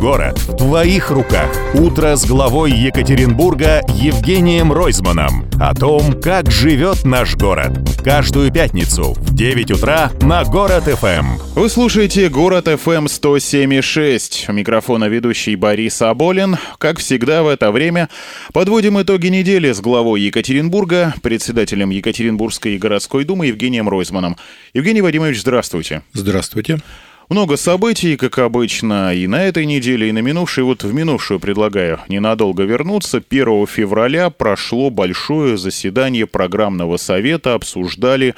город в твоих руках. Утро с главой Екатеринбурга Евгением Ройзманом. О том, как живет наш город. Каждую пятницу в 9 утра на Город ФМ. Вы слушаете Город ФМ 107.6. У микрофона ведущий Борис Аболин. Как всегда в это время подводим итоги недели с главой Екатеринбурга, председателем Екатеринбургской городской думы Евгением Ройзманом. Евгений Вадимович, здравствуйте. Здравствуйте. Много событий, как обычно, и на этой неделе, и на минувшей. Вот в минувшую предлагаю ненадолго вернуться. 1 февраля прошло большое заседание программного совета, обсуждали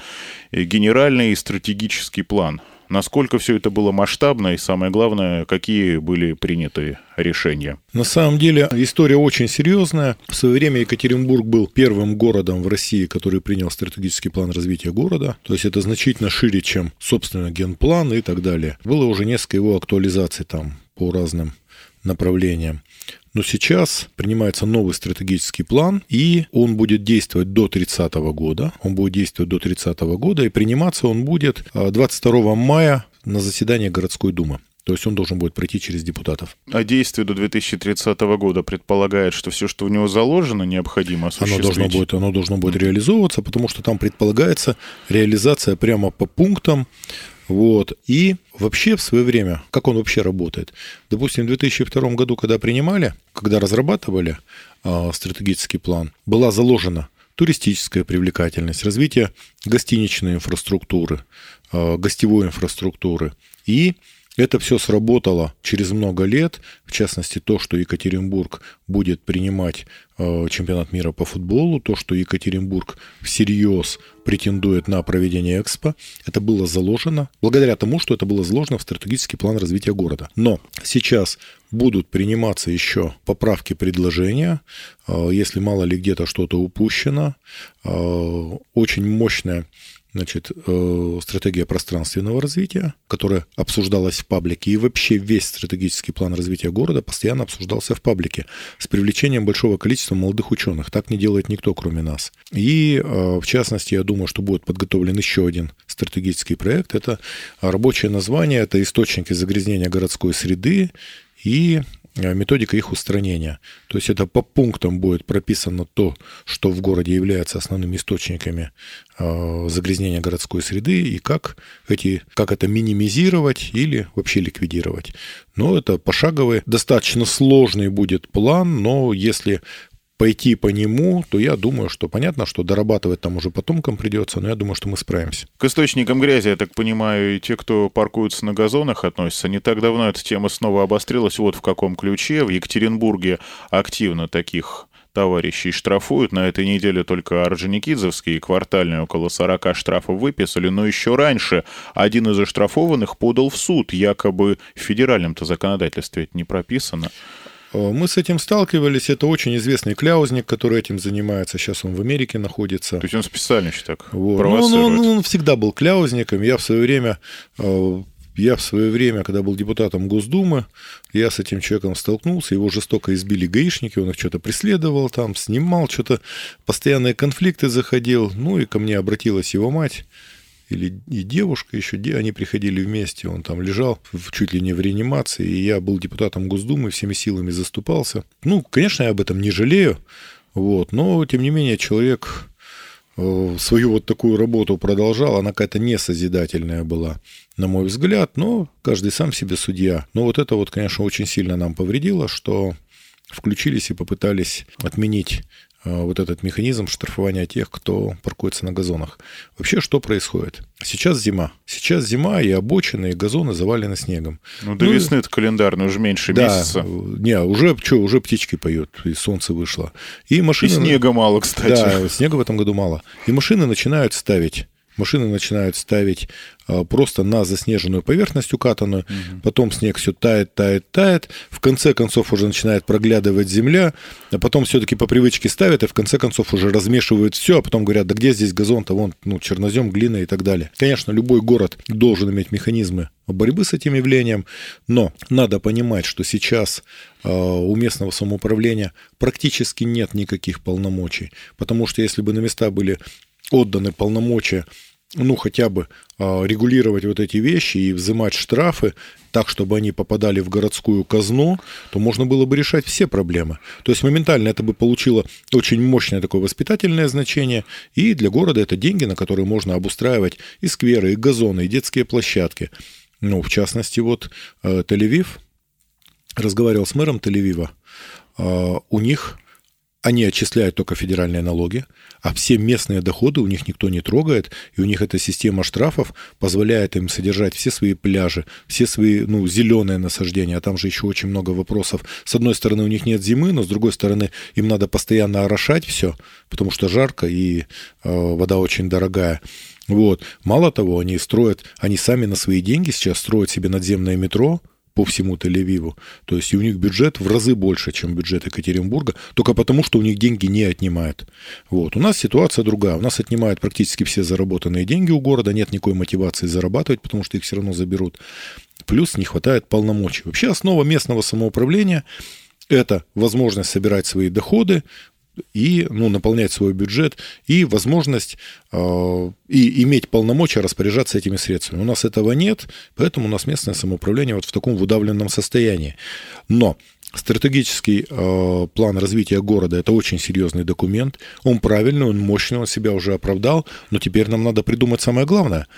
генеральный и стратегический план насколько все это было масштабно и, самое главное, какие были приняты решения? На самом деле история очень серьезная. В свое время Екатеринбург был первым городом в России, который принял стратегический план развития города. То есть это значительно шире, чем, собственно, генплан и так далее. Было уже несколько его актуализаций там по разным направлениям. Но сейчас принимается новый стратегический план, и он будет действовать до 30 года. Он будет действовать до 30 года, и приниматься он будет 22 а, мая на заседании городской думы. То есть он должен будет пройти через депутатов. А действие до 2030 года предполагает, что все, что в него заложено, необходимо осуществить? Оно должно будет, оно должно будет реализовываться, потому что там предполагается реализация прямо по пунктам вот. И вообще в свое время, как он вообще работает? Допустим, в 2002 году, когда принимали, когда разрабатывали э, стратегический план, была заложена туристическая привлекательность, развитие гостиничной инфраструктуры, э, гостевой инфраструктуры и это все сработало через много лет, в частности то, что Екатеринбург будет принимать э, чемпионат мира по футболу, то, что Екатеринбург всерьез претендует на проведение Экспо, это было заложено благодаря тому, что это было заложено в стратегический план развития города. Но сейчас будут приниматься еще поправки предложения, э, если мало ли где-то что-то упущено. Э, очень мощная значит, э, стратегия пространственного развития, которая обсуждалась в паблике, и вообще весь стратегический план развития города постоянно обсуждался в паблике с привлечением большого количества молодых ученых. Так не делает никто, кроме нас. И, э, в частности, я думаю, что будет подготовлен еще один стратегический проект. Это рабочее название, это источники загрязнения городской среды и методика их устранения. То есть это по пунктам будет прописано то, что в городе является основными источниками э, загрязнения городской среды и как, эти, как это минимизировать или вообще ликвидировать. Но это пошаговый, достаточно сложный будет план, но если пойти по нему, то я думаю, что понятно, что дорабатывать там уже потомкам придется, но я думаю, что мы справимся. К источникам грязи, я так понимаю, и те, кто паркуются на газонах, относятся. Не так давно эта тема снова обострилась. Вот в каком ключе. В Екатеринбурге активно таких товарищей штрафуют. На этой неделе только Орджоникидзевские квартальные около 40 штрафов выписали, но еще раньше один из оштрафованных подал в суд. Якобы в федеральном-то законодательстве это не прописано. Э, мы с этим сталкивались. Это очень известный кляузник, который этим занимается. Сейчас он в Америке находится. То есть он специально еще так вот. ну, он, он, он всегда был кляузником. Я в свое время э, я в свое время, когда был депутатом Госдумы, я с этим человеком столкнулся, его жестоко избили гаишники, он их что-то преследовал там, снимал, что-то постоянные конфликты заходил. Ну и ко мне обратилась его мать или и девушка еще, они приходили вместе, он там лежал чуть ли не в реанимации, и я был депутатом Госдумы, всеми силами заступался. Ну, конечно, я об этом не жалею, вот, но, тем не менее, человек э, свою вот такую работу продолжал, она какая-то несозидательная была, на мой взгляд, но каждый сам себе судья. Но вот это вот, конечно, очень сильно нам повредило, что включились и попытались отменить вот этот механизм штрафования тех, кто паркуется на газонах. Вообще, что происходит? Сейчас зима. Сейчас зима, и обочины, и газоны завалены снегом. Ну, до ну, весны это календарно, уже меньше да, месяца. Не, уже, что, уже птички поют, и солнце вышло. И, машины... и снега мало, кстати. Да, снега в этом году мало. И машины начинают ставить машины начинают ставить а, просто на заснеженную поверхность укатанную, угу. потом снег все тает, тает, тает, в конце концов уже начинает проглядывать земля, а потом все-таки по привычке ставят, и в конце концов уже размешивают все, а потом говорят, да где здесь газон-то, вон, ну, чернозем, глина и так далее. Конечно, любой город должен иметь механизмы борьбы с этим явлением, но надо понимать, что сейчас э, у местного самоуправления практически нет никаких полномочий, потому что если бы на места были отданы полномочия ну, хотя бы э, регулировать вот эти вещи и взимать штрафы так, чтобы они попадали в городскую казну, то можно было бы решать все проблемы. То есть моментально это бы получило очень мощное такое воспитательное значение, и для города это деньги, на которые можно обустраивать и скверы, и газоны, и детские площадки. Ну, в частности, вот э, Тель-Авив, разговаривал с мэром Тель-Авива, э, у них они отчисляют только федеральные налоги, а все местные доходы у них никто не трогает, и у них эта система штрафов позволяет им содержать все свои пляжи, все свои ну, зеленые насаждения, а там же еще очень много вопросов. С одной стороны, у них нет зимы, но с другой стороны, им надо постоянно орошать все, потому что жарко и э, вода очень дорогая. Вот. Мало того, они строят, они сами на свои деньги сейчас строят себе надземное метро, по всему Тель-Авиву. То есть у них бюджет в разы больше, чем бюджет Екатеринбурга, только потому, что у них деньги не отнимают. Вот. У нас ситуация другая. У нас отнимают практически все заработанные деньги у города, нет никакой мотивации зарабатывать, потому что их все равно заберут. Плюс не хватает полномочий. Вообще основа местного самоуправления – это возможность собирать свои доходы, и ну, наполнять свой бюджет, и возможность э, и иметь полномочия распоряжаться этими средствами. У нас этого нет, поэтому у нас местное самоуправление вот в таком выдавленном состоянии. Но Стратегический э, план развития города – это очень серьезный документ. Он правильный, он мощный, он себя уже оправдал, но теперь нам надо придумать самое главное –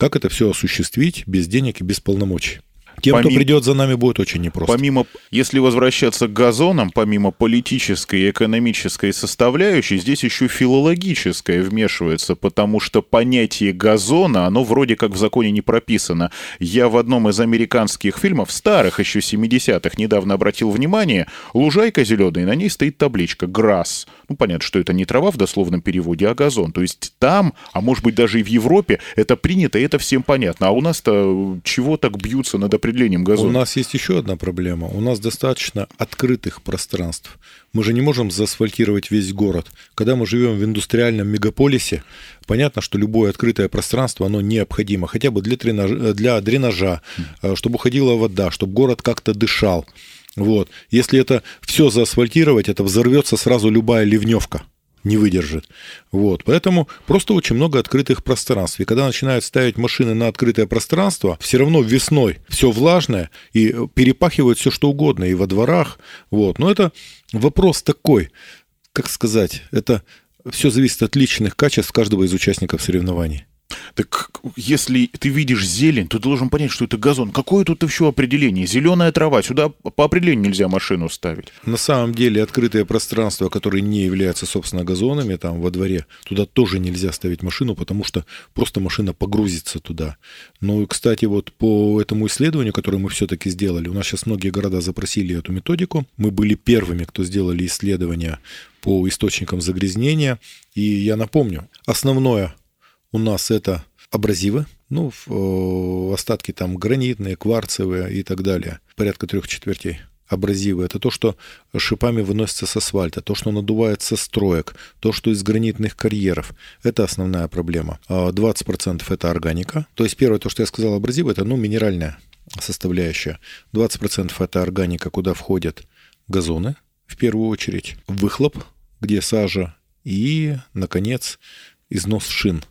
как это все осуществить без денег и без полномочий. Тем, помимо, кто придет за нами, будет очень непросто. Помимо, если возвращаться к газонам, помимо политической и экономической составляющей, здесь еще филологическая вмешивается, потому что понятие газона, оно вроде как в законе не прописано. Я в одном из американских фильмов, старых еще 70-х, недавно обратил внимание, лужайка зеленая, на ней стоит табличка «Грасс». Ну, понятно, что это не трава в дословном переводе, а газон. То есть там, а может быть даже и в Европе, это принято, и это всем понятно. А у нас-то чего так бьются над определенными определением газона. У нас есть еще одна проблема. У нас достаточно открытых пространств. Мы же не можем заасфальтировать весь город. Когда мы живем в индустриальном мегаполисе, понятно, что любое открытое пространство, оно необходимо. Хотя бы для, тренажа, для дренажа, э, чтобы уходила вода, чтобы город как-то дышал. Вот. Если это все заасфальтировать, это взорвется сразу любая ливневка не выдержит. Вот. Поэтому просто очень много открытых пространств. И когда начинают ставить машины на открытое пространство, все равно весной все влажное и перепахивают все что угодно и во дворах. Вот. Но это вопрос такой, как сказать, это все зависит от личных качеств каждого из участников соревнований. Так если ты видишь зелень, то ты должен понять, что это газон. Какое тут еще определение? Зеленая трава. Сюда по определению нельзя машину ставить. На самом деле открытое пространство, которое не является, собственно, газонами, там во дворе, туда тоже нельзя ставить машину, потому что просто машина погрузится туда. Ну кстати, вот по этому исследованию, которое мы все-таки сделали, у нас сейчас многие города запросили эту методику. Мы были первыми, кто сделали исследования по источникам загрязнения. И я напомню, основное у нас это абразивы, ну, э, остатки там гранитные, кварцевые и так далее, порядка трех четвертей абразивы. Это то, что шипами выносится с асфальта, то, что надувается со строек, то, что из гранитных карьеров. Это основная проблема. 20% а это органика. То есть первое, то, что я сказал, абразивы, это ну, минеральная составляющая. 20% это органика, куда входят газоны, в первую очередь, выхлоп, где сажа, и, наконец, износ шин –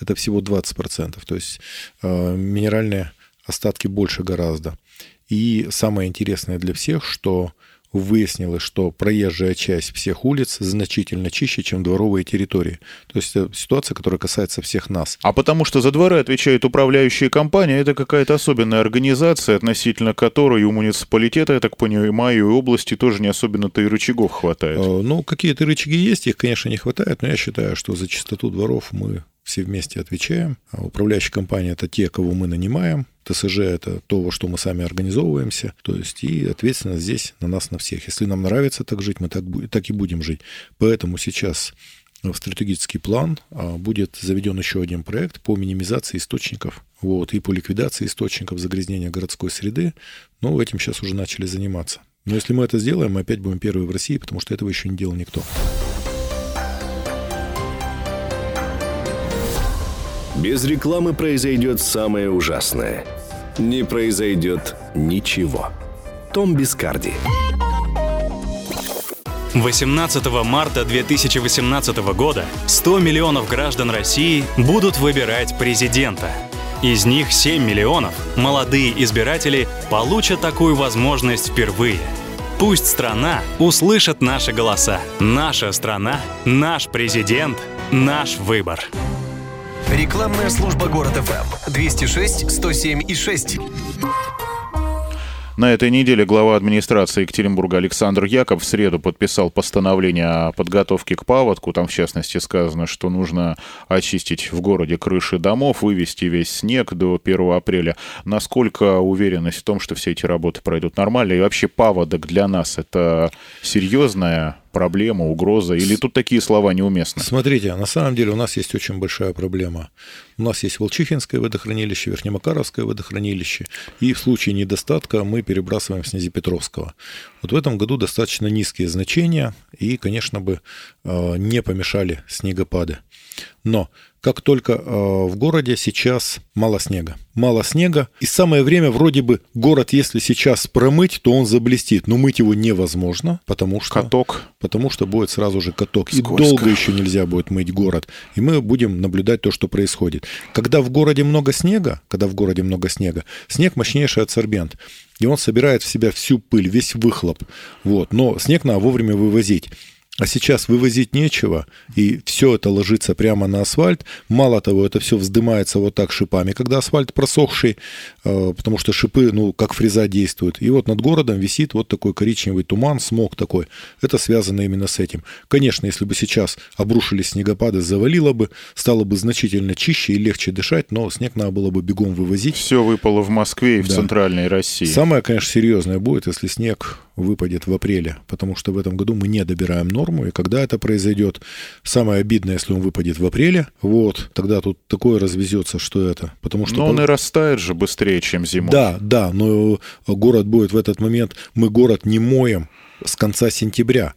это всего 20%. То есть э, минеральные остатки больше гораздо. И самое интересное для всех, что выяснилось, что проезжая часть всех улиц значительно чище, чем дворовые территории. То есть это ситуация, которая касается всех нас. А потому что за дворы отвечает управляющая компания, это какая-то особенная организация, относительно которой у муниципалитета, я так понимаю, и области тоже не особенно-то и рычагов хватает. Э, ну, какие-то рычаги есть, их, конечно, не хватает, но я считаю, что за чистоту дворов мы все вместе отвечаем. А управляющая компания – это те, кого мы нанимаем. ТСЖ – это то, во что мы сами организовываемся. То есть и ответственность здесь на нас, на всех. Если нам нравится так жить, мы так, так и будем жить. Поэтому сейчас в стратегический план а, будет заведен еще один проект по минимизации источников вот, и по ликвидации источников загрязнения городской среды. Но этим сейчас уже начали заниматься. Но если мы это сделаем, мы опять будем первые в России, потому что этого еще не делал никто. Без рекламы произойдет самое ужасное. Не произойдет ничего. Том Бискарди. 18 марта 2018 года 100 миллионов граждан России будут выбирать президента. Из них 7 миллионов, молодые избиратели, получат такую возможность впервые. Пусть страна услышит наши голоса. Наша страна, наш президент, наш выбор. Рекламная служба «Город ФМ» 206 107 и 6. На этой неделе глава администрации Екатеринбурга Александр Яков в среду подписал постановление о подготовке к паводку. Там, в частности, сказано, что нужно очистить в городе крыши домов, вывести весь снег до 1 апреля. Насколько уверенность в том, что все эти работы пройдут нормально? И вообще паводок для нас — это серьезная проблема, угроза? Или тут такие слова неуместны? Смотрите, на самом деле у нас есть очень большая проблема. У нас есть Волчихинское водохранилище, Верхнемакаровское водохранилище, и в случае недостатка мы перебрасываем с Низепетровского. Вот в этом году достаточно низкие значения, и, конечно бы, э, не помешали снегопады. Но как только э, в городе сейчас мало снега. Мало снега. И самое время вроде бы город, если сейчас промыть, то он заблестит. Но мыть его невозможно, потому что... Каток. Потому что будет сразу же каток. Скользко. И долго еще нельзя будет мыть город. И мы будем наблюдать то, что происходит. Когда в городе много снега, когда в городе много снега, снег мощнейший адсорбент. И он собирает в себя всю пыль, весь выхлоп. Вот. Но снег надо вовремя вывозить. А сейчас вывозить нечего, и все это ложится прямо на асфальт. Мало того, это все вздымается вот так шипами, когда асфальт просохший, э, потому что шипы, ну, как фреза действуют. И вот над городом висит вот такой коричневый туман, смог такой. Это связано именно с этим. Конечно, если бы сейчас обрушились снегопады, завалило бы, стало бы значительно чище и легче дышать, но снег надо было бы бегом вывозить. Все выпало в Москве и в Да. центральной России. Самое, конечно, серьезное будет, если снег выпадет в апреле, потому что в этом году мы не добираем норму, и когда это произойдет, самое обидное, если он выпадет в апреле, вот, тогда тут такое развезется, что это, потому что... Но он и растает же быстрее, чем зимой. Да, да, но город будет в этот момент, мы город не моем с конца сентября.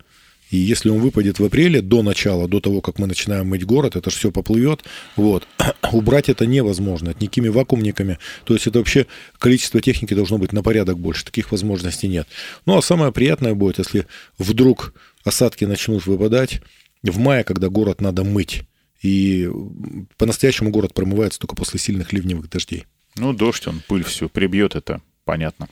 И если он выпадет в апреле, до начала, до того, как мы начинаем мыть город, это же все поплывет. Вот. Убрать это невозможно. Это никакими вакуумниками. То есть это вообще количество техники должно быть на порядок больше. Таких возможностей нет. Ну, а самое приятное будет, если вдруг осадки начнут выпадать в мае, когда город надо мыть. И по-настоящему город промывается только после сильных ливневых дождей. Ну, дождь, он пыль всю прибьет, это понятно.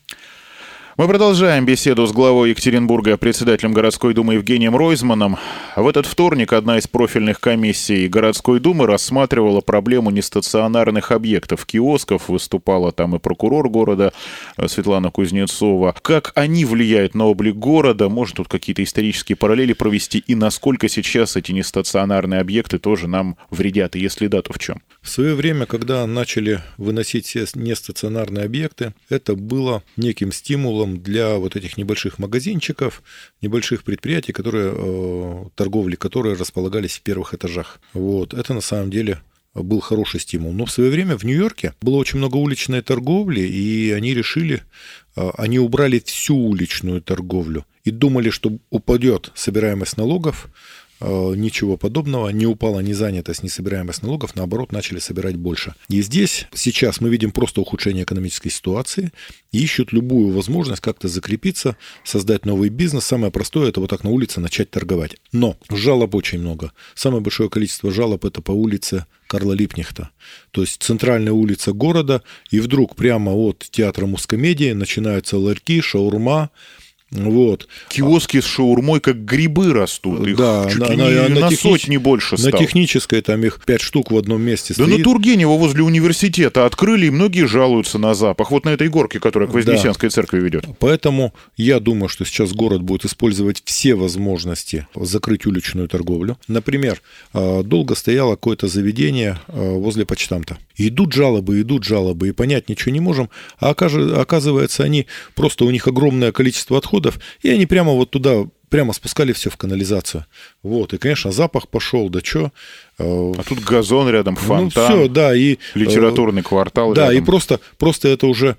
Мы продолжаем беседу с главой Екатеринбурга, председателем городской думы Евгением Ройзманом. В этот вторник одна из профильных комиссий городской думы рассматривала проблему нестационарных объектов, киосков. Выступала там и прокурор города э, Светлана Кузнецова. Как они влияют на облик города? Может, тут какие-то исторические параллели провести? И насколько сейчас эти нестационарные объекты тоже нам вредят? И если да, то в чем? В свое время, когда начали выносить все нестационарные объекты, это было неким стимулом для вот этих небольших магазинчиков, небольших предприятий, которые, э, торговли, которые располагались в первых этажах. Вот. Это на самом деле был хороший стимул. Но в свое время в Нью-Йорке было очень много уличной торговли, и они решили, э, они убрали всю уличную торговлю и думали, что упадет собираемость налогов, ничего подобного, не упала ни занятость, ни собираемость налогов, наоборот, начали собирать больше. И здесь сейчас мы видим просто ухудшение экономической ситуации ищут любую возможность как-то закрепиться, создать новый бизнес. Самое простое – это вот так на улице начать торговать. Но жалоб очень много. Самое большое количество жалоб – это по улице Карла Липнихта. То есть центральная улица города, и вдруг прямо от театра мускомедии начинаются ларьки, шаурма, вот. Киоски с шаурмой как грибы растут. Их Да, чуть на- ли на- не на на техни- сотни больше На стало. технической там их пять штук в одном месте Да стоит. на Тургенева возле университета открыли, и многие жалуются на запах. Вот на этой горке, которая к Вознесенской церкви ведет. Поэтому я думаю, что сейчас город будет использовать все возможности закрыть уличную торговлю. Например, э, долго стояло какое-то заведение э, возле почтамта. Идут жалобы, идут жалобы, и понять ничего не можем. А оказывается, они просто у них огромное количество отходов, и они прямо вот туда прямо спускали все в канализацию. Вот, и, конечно, запах пошел, да что. А тут газон рядом, фонтан, Ну, все, да, и... э, литературный квартал Да, рядом. и просто, просто это уже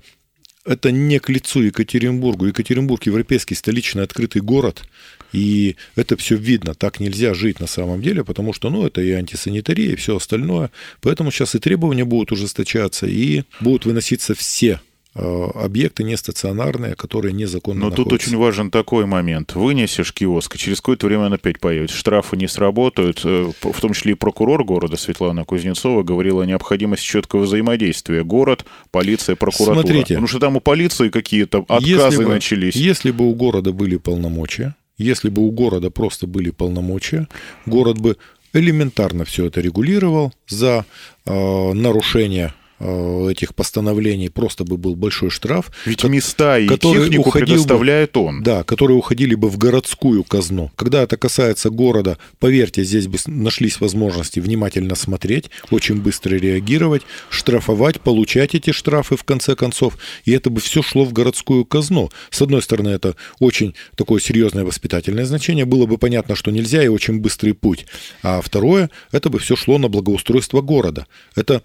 это не к лицу Екатеринбургу. Екатеринбург европейский столичный открытый город, и это все видно. Так нельзя жить на самом деле, потому что, ну, это и антисанитария, и все остальное. Поэтому сейчас и требования будут ужесточаться, и будут выноситься все э, объекты не стационарные, которые незаконно Но тут очень важен такой момент. Вынесешь киоск, и через какое-то время он опять появится. Штрафы не сработают. Э, в том числе и прокурор города Светлана Кузнецова говорила о необходимости четкого взаимодействия. Город, полиция, прокуратура. Смотрите. Потому что там у полиции какие-то отказы если бы, начались. Если бы у города были полномочия, если бы у города просто были полномочия, город бы элементарно все это регулировал за э, нарушение э, этих постановлений просто бы был большой штраф. Ведь ко- места и который технику уходил бы- предоставляет он. Да, которые уходили бы в городскую казну. Когда это касается города, поверьте, здесь бы нашлись возможности внимательно смотреть, очень быстро реагировать, штрафовать, получать эти штрафы в конце концов, и это бы все шло в городскую казну. С одной стороны, это очень такое серьезное воспитательное значение, было бы понятно, что нельзя, и очень быстрый путь. А второе, это бы все шло на благоустройство города. Это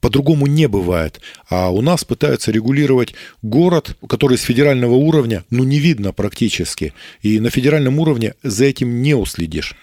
по-другому не бывает. А у нас пытаются регулировать город, который с федерального уровня, ну, не видно практически. И на федеральном уровне за этим не уследишь.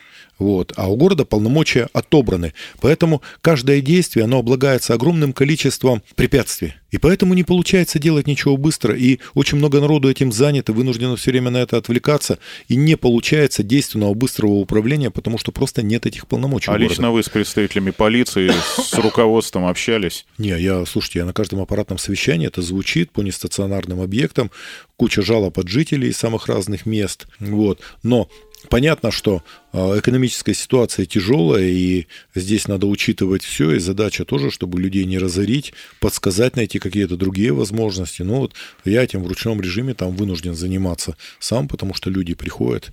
Вот. А у города полномочия отобраны. Поэтому каждое действие, оно облагается огромным количеством препятствий. И поэтому не получается делать ничего быстро. И очень много народу этим занято, вынуждено все время на это отвлекаться. И не получается действенного быстрого управления, потому что просто нет этих полномочий. А лично вы с представителями полиции, с руководством общались? Не, я, слушайте, я на каждом аппаратном совещании это звучит по нестационарным объектам, куча жалоб от жителей из самых разных мест, вот. Но понятно, что э, экономическая ситуация тяжелая, и здесь надо учитывать все, и задача тоже, чтобы людей не разорить, подсказать, найти какие-то другие возможности. Ну вот я этим в ручном режиме там вынужден заниматься сам, потому что люди приходят,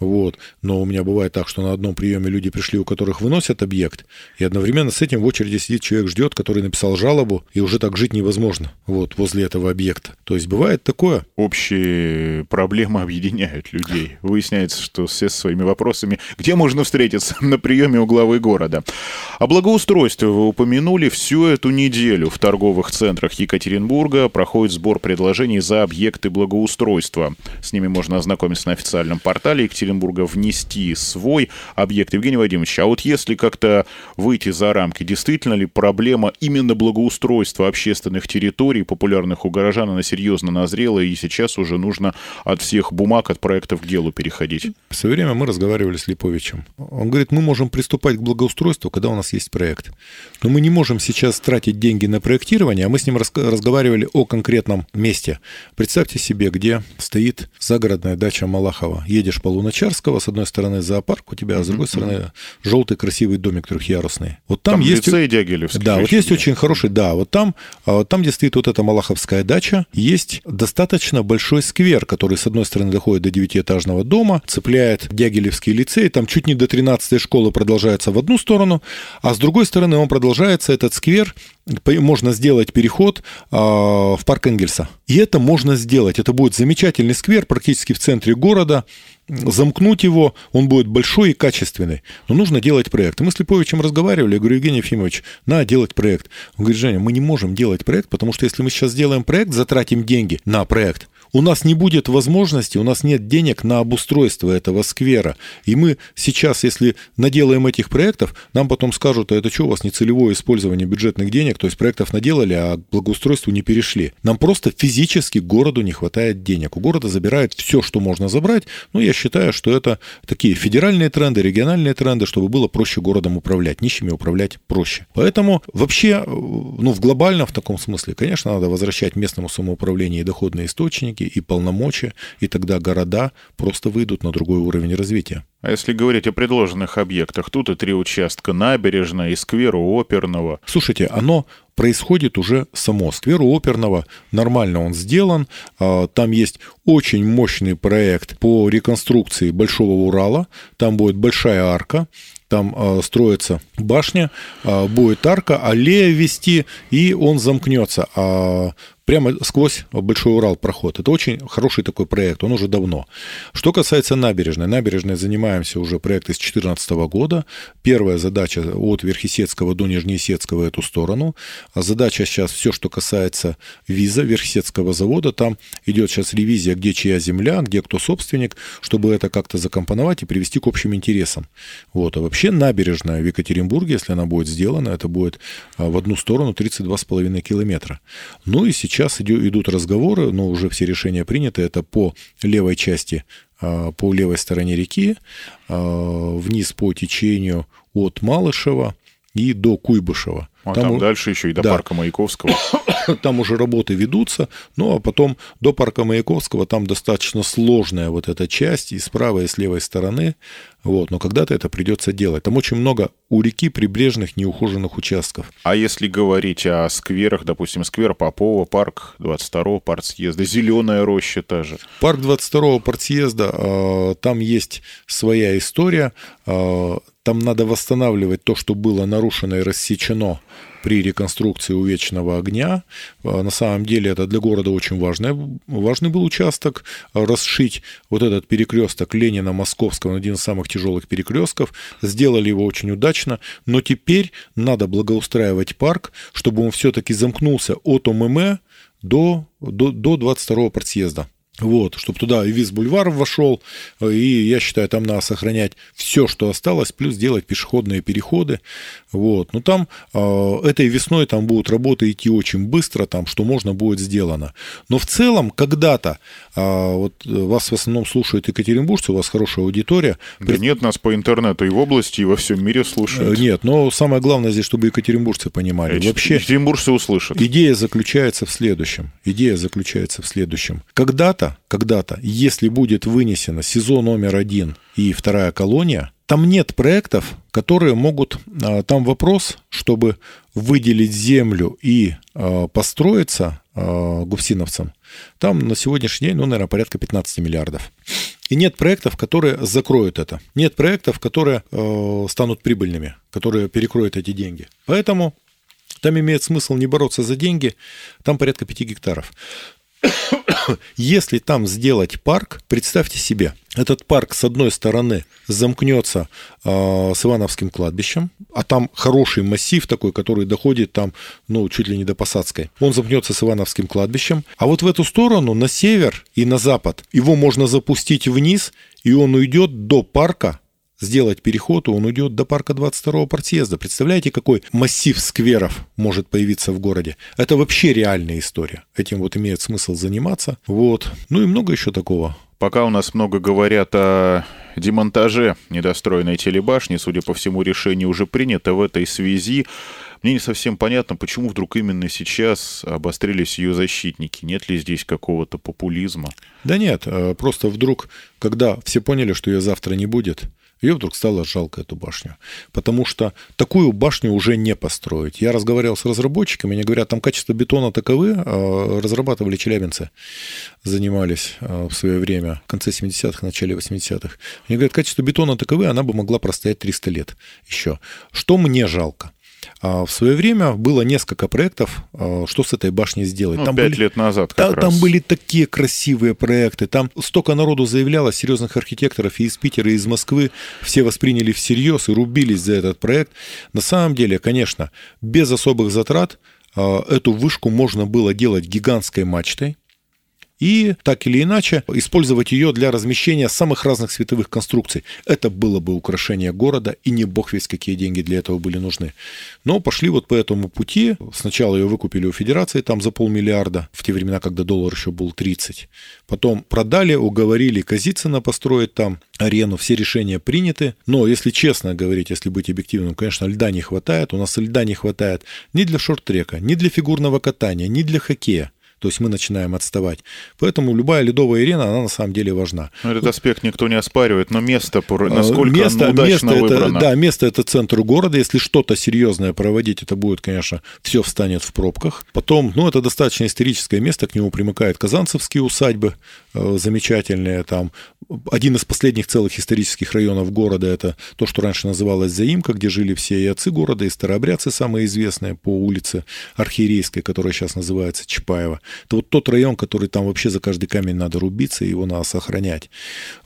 вот. Но у меня бывает так, что на одном приеме люди пришли, у которых выносят объект, и одновременно с этим в очереди сидит человек, ждет, который написал жалобу, и уже так жить невозможно, вот, возле этого объекта. То есть бывает такое. Общие проблемы объединяют людей. Выясняется, что все со своими вопросами. Где можно встретиться? На приеме у главы города. О благоустройстве вы упомянули. Всю эту неделю в торговых центрах Екатеринбурга проходит сбор предложений за объекты благоустройства. С ними можно ознакомиться на официальном портале Екатеринбурга, внести свой объект. Евгений Вадимович, а вот если как-то выйти за рамки, действительно ли проблема именно благоустройства общественных территорий, популярных у горожан, она серьезно назрела, и сейчас уже нужно от всех бумаг, от проектов к делу переходить? В свое время мы разговаривали с Липовичем. Он говорит, мы можем приступать к благоустройству, когда у нас есть проект. Но мы не можем сейчас тратить деньги на проектирование, а мы с ним разговаривали о конкретном месте. Представьте себе, где стоит загородная дача Малахова. Едешь по Луначарского, с одной стороны зоопарк у тебя, а с другой стороны желтый красивый домик трехъярусный. Вот там, Там есть... лицей Дягилевский. Да, вот есть очень хороший, да, вот там, а там, где стоит вот эта Малаховская дача, есть достаточно большой сквер, который с одной стороны доходит до девятиэтажного дома, цепляет Дягилевский лицей, там чуть не до 13 школы продолжается в одну сторону, а с другой стороны он продолжается, этот сквер, можно сделать переход а, в парк Энгельса. И это можно сделать, это будет замечательный сквер практически в центре города, замкнуть его, он будет большой и качественный. Но нужно делать проект. Мы с Липовичем разговаривали, я говорю, Евгений Ефимович, надо делать проект. Он говорит, Женя, мы не можем делать проект, потому что если мы сейчас сделаем проект, затратим деньги на проект, у нас не будет возможности, у нас нет денег на обустройство этого сквера. И мы сейчас, если наделаем этих проектов, нам потом скажут, а это что у вас нецелевое использование бюджетных денег, то есть проектов наделали, а к благоустройству не перешли. Нам просто физически городу не хватает денег. У города забирают все, что можно забрать. Ну, я считаю, что это такие федеральные тренды, региональные тренды, чтобы было проще городом управлять. Нищими управлять проще. Поэтому вообще, ну, в глобальном в таком смысле, конечно, надо возвращать местному самоуправлению доходные источники, и полномочия, и тогда города просто выйдут на другой уровень развития. А если говорить о предложенных объектах, тут и три участка набережной и сквера у оперного. Слушайте, оно происходит уже само. Сквер у оперного нормально он сделан. А, Там есть очень мощный проект по реконструкции Большого Урала. Там будет большая арка. Там а, строится башня, а, будет арка, аллея вести, и он замкнется. А прямо сквозь Большой Урал проход. Это очень хороший такой проект, он уже давно. Что касается набережной. Набережной занимаемся уже проект из 2014 года. Первая задача от Верхесецкого до Нижнеесецкого эту сторону. А задача сейчас все, что касается виза Верхесецкого завода. Там идет сейчас ревизия, где чья земля, где кто собственник, чтобы это как-то закомпоновать и привести к общим интересам. Вот. А вообще набережная в Екатеринбурге, если она будет сделана, это будет а, в одну сторону 32,5 километра. Ну и сейчас сейчас идут разговоры, но уже все решения приняты. Это по левой части, а, по левой стороне реки, а, вниз по течению от Малышева и до Куйбышева. А там, там дальше еще и до да. парка Маяковского. Там уже работы ведутся, ну а потом до парка Маяковского там достаточно сложная вот эта часть и с правой, и с левой стороны. Вот, но когда-то это придется делать. Там очень много у реки прибрежных неухоженных участков. А если говорить о скверах, допустим, сквер Попова, парк 22-го партсъезда, Зеленая роща та же. Парк 22-го партсъезда, э, там есть своя история. Э, там надо восстанавливать то, что было нарушено и рассечено при реконструкции у Вечного огня. А, на самом деле это для города очень важный, важный был участок. Расшить вот этот перекресток Ленина-Московского, один из самых тяжелых перекрестков. Сделали его очень удачно. Но теперь надо благоустраивать парк, чтобы он все-таки замкнулся от ОММ до, до, до 22-го партсъезда. Вот, чтобы туда и виз бульвар вошел, и я считаю, там надо сохранять все, что осталось, плюс делать пешеходные переходы. Вот, ну там э, этой весной там будут работы идти очень быстро, там что можно будет сделано. Но в целом когда-то э, вот вас в основном слушают екатеринбуржцы, у вас хорошая аудитория. Да При... нет, нас по интернету и в области, и во всем мире слушают. Э, нет, но самое главное здесь, чтобы екатеринбуржцы понимали. Э, Вообще, екатеринбуржцы услышат. Идея заключается в следующем. Идея заключается в следующем. Когда-то когда-то, если будет вынесено СИЗО номер один и вторая колония, там нет проектов, которые могут... А, там вопрос, чтобы выделить землю и а, построиться а, гуфсиновцам, там на сегодняшний день, ну, наверное, порядка 15 миллиардов. И нет проектов, которые закроют это. Нет проектов, которые э, станут прибыльными, которые перекроют эти деньги. Поэтому там имеет смысл не бороться за деньги, там порядка 5 гектаров. Если там сделать парк, представьте себе, этот парк с одной стороны замкнется э, с Ивановским кладбищем, а там хороший массив такой, который доходит там, ну, чуть ли не до Посадской. Он замкнется с Ивановским кладбищем, а вот в эту сторону, на север и на запад, его можно запустить вниз, и он уйдет до парка, сделать переход, и он уйдет до парка 22-го партсъезда. Представляете, какой массив скверов может появиться в городе? Это вообще реальная история. Этим вот имеет смысл заниматься. Вот. Ну и много еще такого. Пока у нас много говорят о демонтаже недостроенной телебашни, судя по всему, решение уже принято в этой связи. Мне не совсем понятно, почему вдруг именно сейчас обострились ее защитники. Нет ли здесь какого-то популизма? Да нет, э, просто вдруг, когда все поняли, что ее завтра не будет, ее вдруг стало жалко, эту башню. Потому что такую башню уже не построить. Я разговаривал с разработчиками, они говорят, там качество бетона таковы, а, разрабатывали челябинцы, занимались а, в свое время, в конце 70-х, начале 80-х. Они говорят, качество бетона таковы, она бы могла простоять 300 лет еще. Что мне жалко? А в свое время было несколько проектов, а, что с этой башней сделать. Ну, там пять были, лет назад как да, раз. Там были такие красивые проекты. Там столько народу заявляло, серьезных архитекторов и из Питера, и из Москвы. Все восприняли всерьез и рубились за этот проект. На самом деле, конечно, без особых затрат а, эту вышку можно было делать гигантской мачтой и так или иначе использовать ее для размещения самых разных световых конструкций. Это было бы украшение города, и не бог весь какие деньги для этого были нужны. Но пошли вот по этому пути. Сначала ее выкупили у Федерации там за полмиллиарда, в те времена, когда доллар еще был 30. Потом продали, уговорили Казицына построить там арену, все решения приняты. Но, если честно говорить, если быть объективным, конечно, льда не хватает. У нас льда не хватает ни для шорт-трека, ни для фигурного катания, ни для хоккея то есть мы начинаем отставать. Поэтому любая ледовая арена, она на самом деле важна. Ну, этот аспект никто не оспаривает, но место, насколько место, оно удачно место выбрано. Это, да, место это центр города. Если что-то серьезное проводить, это будет, конечно, все встанет в пробках. Потом, ну, это достаточно историческое место, к нему примыкают казанцевские усадьбы, э, замечательные там. Один из последних целых исторических районов города это то, что раньше называлось Заимка, где жили все и отцы города, и старообрядцы самые известные по улице Архиерейской, которая сейчас называется Чапаева. Это вот тот район, который там вообще за каждый камень надо рубиться, и его надо сохранять.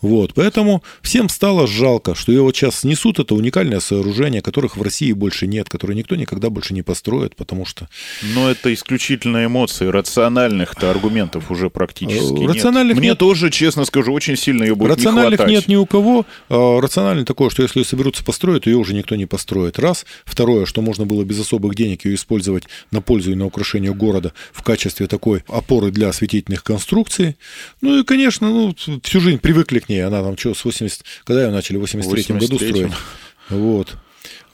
Вот, поэтому всем стало жалко, что его сейчас снесут. Это уникальное сооружение, которых в России больше нет, которые никто никогда больше не построит, потому что... Но это исключительно эмоции, рациональных-то аргументов уже практически Рациональных нет. Мне нет. тоже, честно скажу, очень сильно ее будет Рациональных не нет ни у кого. А, рационально такое, что если ее соберутся построить, то ее уже никто не построит. Раз. Второе, что можно было без особых денег ее использовать на пользу и на украшение города в качестве такой такой опоры для осветительных конструкций. Ну и, конечно, ну, всю жизнь привыкли к ней. Она там что, с 80... Когда ее начали? В 83 году строить. Вот.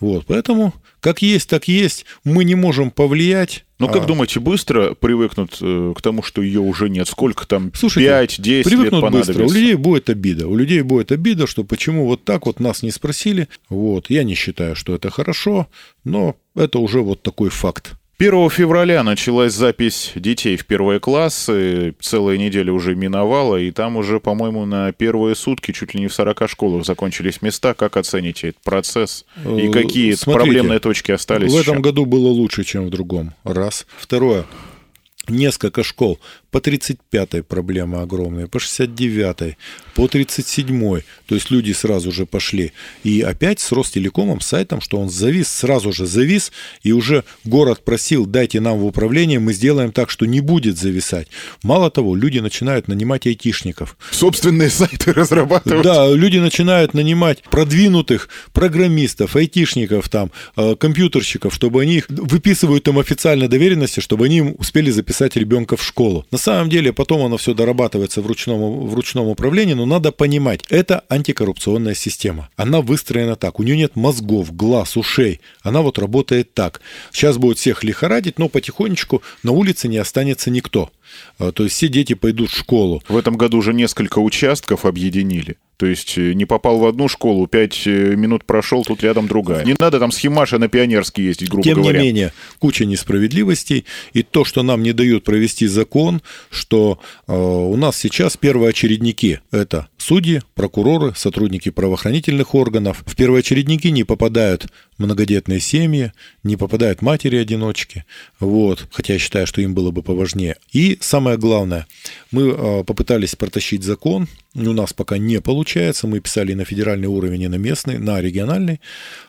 Вот. Поэтому как есть, так есть. Мы не можем повлиять. Ну, как а... думаете, быстро привыкнут э, к тому, что ее уже нет? Сколько там? Слушайте, 5-10 лет понадобится? быстро. У людей будет обида. У людей будет обида, что почему вот так вот нас не спросили. Вот. Я не считаю, что это хорошо, но это уже вот такой факт. 1 февраля началась запись детей в первые классы, целая неделя уже миновала, и там уже, по-моему, на первые сутки чуть ли не в 40 школах закончились места. Как оцените этот процесс? И э, какие Смотрите, проблемные точки остались? В этом еще? году было лучше, чем в другом. Раз. Второе. Несколько школ по 35-й проблема огромная, по 69-й, по 37-й. То есть люди сразу же пошли. И опять с Ростелекомом, сайтом, что он завис, сразу же завис, и уже город просил, дайте нам в управление, мы сделаем так, что не будет зависать. Мало того, люди начинают нанимать айтишников. Собственные сайты разрабатывать. Да, люди начинают нанимать продвинутых программистов, айтишников, там, э, компьютерщиков, чтобы они их выписывают им официально доверенности, чтобы они успели записать ребенка в школу. На самом деле потом оно все дорабатывается в ручном, в ручном управлении, но надо понимать, это антикоррупционная система. Она выстроена так. У нее нет мозгов, глаз, ушей. Она вот работает так. Сейчас будет всех лихорадить, но потихонечку на улице не останется никто. А, то есть все дети пойдут в школу. В этом году уже несколько участков объединили. То есть э, не попал в одну школу, пять э, минут прошел, тут рядом другая. Не надо там с Химаша на Пионерский ездить, грубо Тем говоря. Тем не менее, куча несправедливостей. И то, что нам не дают провести закон, что э, у нас сейчас первоочередники – это судьи, прокуроры, сотрудники правоохранительных органов. В первоочередники не попадают многодетные семьи, не попадают матери-одиночки. Вот. Хотя я считаю, что им было бы поважнее. И самое главное, мы э, попытались протащить закон, у нас пока не получается, мы писали на федеральный уровень, и на местный, на региональный,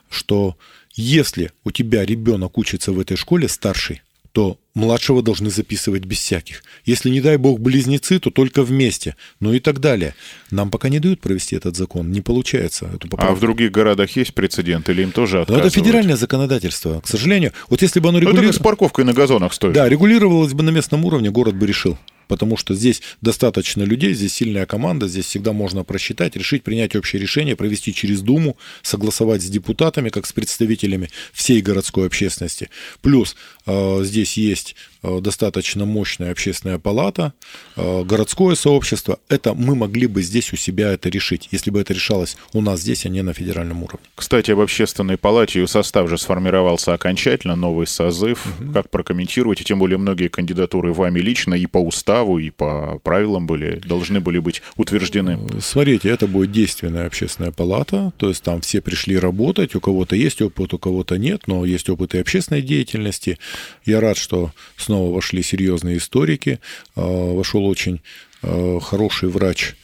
что если у тебя ребенок учится в этой школе старший, то младшего должны записывать без всяких. Если, не дай бог, близнецы, то только вместе. Ну и так далее. Нам пока не дают провести этот закон. Не получается эту поправку. А в других городах есть прецедент или им тоже отказывают? Но это федеральное законодательство. К сожалению, вот если бы оно регулировалось... Это с парковкой на газонах стоит. Да, регулировалось бы на местном уровне, город бы решил потому что здесь достаточно людей, здесь сильная команда, здесь всегда можно просчитать, решить, принять общее решение, провести через Думу, согласовать с депутатами, как с представителями всей городской общественности. Плюс э, здесь есть э, достаточно мощная общественная палата, э, городское сообщество. Это мы могли бы здесь у себя это решить, если бы это решалось у нас здесь, а не на федеральном уровне. Кстати, об общественной палате ее состав же сформировался окончательно, новый созыв. Угу. Как прокомментируете? Тем более многие кандидатуры вами лично и по уставу и по правилам были, должны были быть утверждены. Смотрите, это будет действенная общественная палата, то есть там все пришли работать, у кого-то есть опыт, у кого-то нет, но есть опыт и общественной деятельности. Я рад, что снова вошли серьезные историки, а, вошел очень а, хороший врач,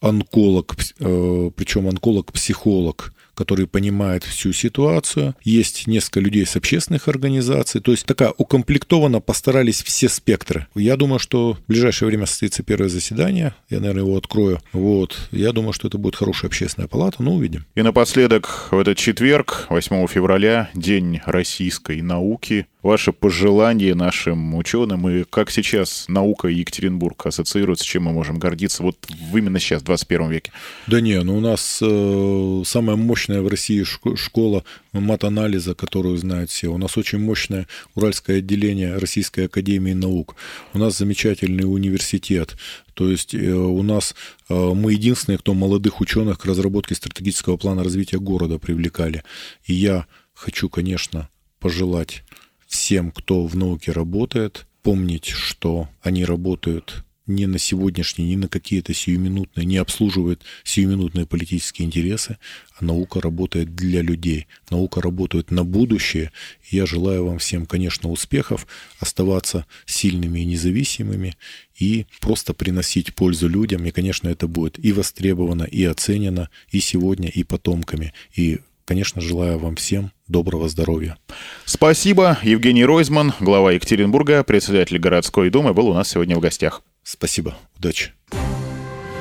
онколог, а, причем онколог-психолог, который понимает всю ситуацию. Есть несколько людей с общественных организаций. То есть такая укомплектована постарались все спектры. Я думаю, что в ближайшее время состоится первое заседание. Я, наверное, его открою. Вот. Я думаю, что это будет хорошая общественная палата, но увидим. И напоследок, в этот четверг, 8 февраля, День российской науки ваше пожелание нашим ученым и как сейчас наука Екатеринбург ассоциируется, чем мы можем гордиться вот именно сейчас, в 21 веке? Да не, ну у нас э, самая мощная в России школа мат-анализа, которую знают все. У нас очень мощное Уральское отделение Российской Академии Наук. У нас замечательный университет. То есть э, у нас э, мы единственные, кто молодых ученых к разработке стратегического плана развития города привлекали. И я хочу, конечно, пожелать всем, кто в науке работает, помнить, что они работают не на сегодняшние, не на какие-то сиюминутные, не обслуживают сиюминутные политические интересы, а наука работает для людей. Наука работает на будущее. Я желаю вам всем, конечно, успехов, оставаться сильными и независимыми и просто приносить пользу людям. И, конечно, это будет и востребовано, и оценено и сегодня, и потомками. И Конечно, желаю вам всем доброго здоровья. Спасибо. Евгений Ройзман, глава Екатеринбурга, председатель городской думы, был у нас сегодня в гостях. Спасибо. Удачи.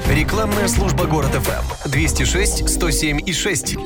Рекламная служба город ФМ 206 107 и 6.